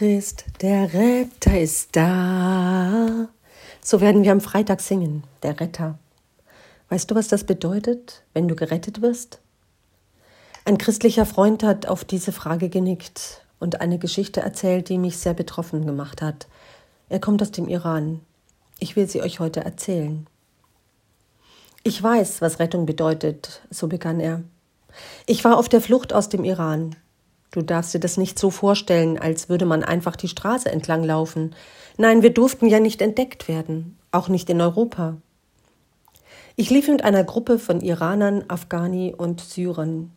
Christ, der Retter ist da. So werden wir am Freitag singen, der Retter. Weißt du, was das bedeutet, wenn du gerettet wirst? Ein christlicher Freund hat auf diese Frage genickt und eine Geschichte erzählt, die mich sehr betroffen gemacht hat. Er kommt aus dem Iran. Ich will sie euch heute erzählen. Ich weiß, was Rettung bedeutet, so begann er. Ich war auf der Flucht aus dem Iran. Du darfst dir das nicht so vorstellen, als würde man einfach die Straße entlang laufen. Nein, wir durften ja nicht entdeckt werden, auch nicht in Europa. Ich lief mit einer Gruppe von Iranern, Afghani und Syrern.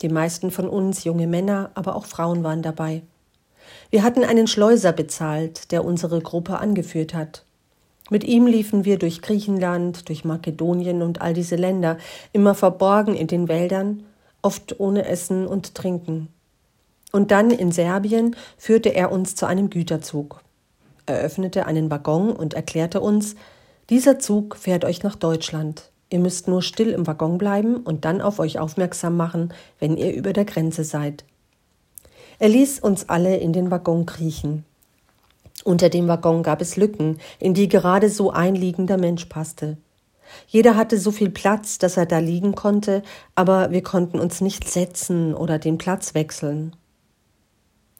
Die meisten von uns junge Männer, aber auch Frauen waren dabei. Wir hatten einen Schleuser bezahlt, der unsere Gruppe angeführt hat. Mit ihm liefen wir durch Griechenland, durch Makedonien und all diese Länder, immer verborgen in den Wäldern, oft ohne Essen und Trinken. Und dann in Serbien führte er uns zu einem Güterzug. Er öffnete einen Waggon und erklärte uns, dieser Zug fährt euch nach Deutschland. Ihr müsst nur still im Waggon bleiben und dann auf euch aufmerksam machen, wenn ihr über der Grenze seid. Er ließ uns alle in den Waggon kriechen. Unter dem Waggon gab es Lücken, in die gerade so ein liegender Mensch passte. Jeder hatte so viel Platz, dass er da liegen konnte, aber wir konnten uns nicht setzen oder den Platz wechseln.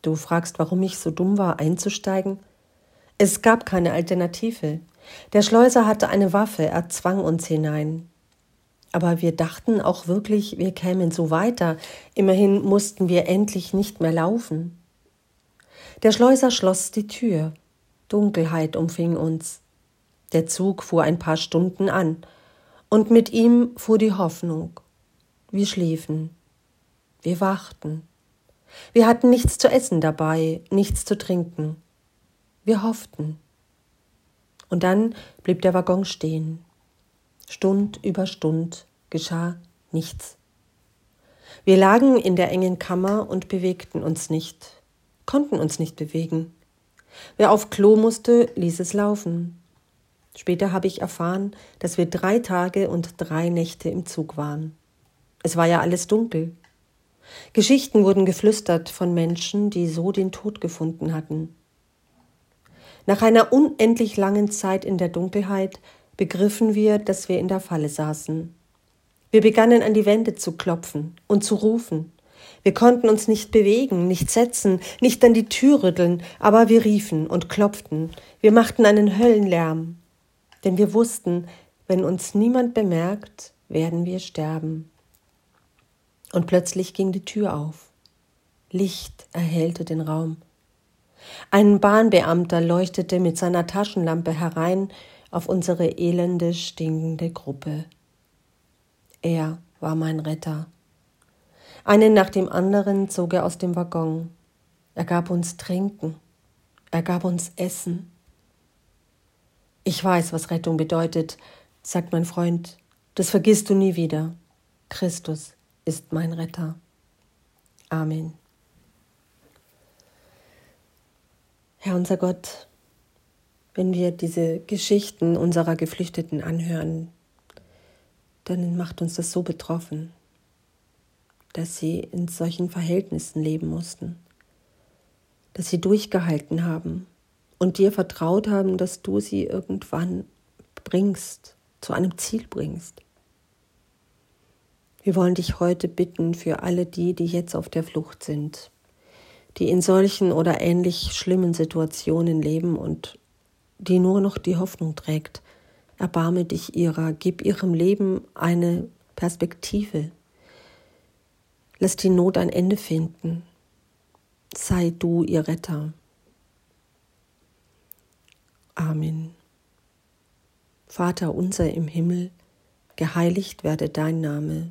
Du fragst, warum ich so dumm war, einzusteigen? Es gab keine Alternative. Der Schleuser hatte eine Waffe, er zwang uns hinein. Aber wir dachten auch wirklich, wir kämen so weiter. Immerhin mussten wir endlich nicht mehr laufen. Der Schleuser schloss die Tür. Dunkelheit umfing uns. Der Zug fuhr ein paar Stunden an, und mit ihm fuhr die Hoffnung. Wir schliefen. Wir wachten. Wir hatten nichts zu essen dabei, nichts zu trinken. Wir hofften. Und dann blieb der Waggon stehen. Stund über Stund geschah nichts. Wir lagen in der engen Kammer und bewegten uns nicht, konnten uns nicht bewegen. Wer auf Klo musste, ließ es laufen. Später habe ich erfahren, dass wir drei Tage und drei Nächte im Zug waren. Es war ja alles dunkel. Geschichten wurden geflüstert von Menschen, die so den Tod gefunden hatten. Nach einer unendlich langen Zeit in der Dunkelheit begriffen wir, dass wir in der Falle saßen. Wir begannen an die Wände zu klopfen und zu rufen. Wir konnten uns nicht bewegen, nicht setzen, nicht an die Tür rütteln, aber wir riefen und klopften. Wir machten einen Höllenlärm, denn wir wussten, wenn uns niemand bemerkt, werden wir sterben. Und plötzlich ging die Tür auf. Licht erhellte den Raum. Ein Bahnbeamter leuchtete mit seiner Taschenlampe herein auf unsere elende, stinkende Gruppe. Er war mein Retter. Einen nach dem anderen zog er aus dem Waggon. Er gab uns Trinken. Er gab uns Essen. Ich weiß, was Rettung bedeutet, sagt mein Freund. Das vergisst du nie wieder. Christus ist mein Retter. Amen. Herr unser Gott, wenn wir diese Geschichten unserer Geflüchteten anhören, dann macht uns das so betroffen, dass sie in solchen Verhältnissen leben mussten, dass sie durchgehalten haben und dir vertraut haben, dass du sie irgendwann bringst, zu einem Ziel bringst. Wir wollen dich heute bitten für alle die, die jetzt auf der Flucht sind, die in solchen oder ähnlich schlimmen Situationen leben und die nur noch die Hoffnung trägt. Erbarme dich ihrer, gib ihrem Leben eine Perspektive. Lass die Not ein Ende finden. Sei du ihr Retter. Amen. Vater unser im Himmel, geheiligt werde dein Name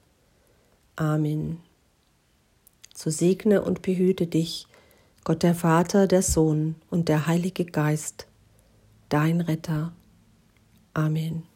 Amen. So segne und behüte dich Gott der Vater, der Sohn und der Heilige Geist, dein Retter. Amen.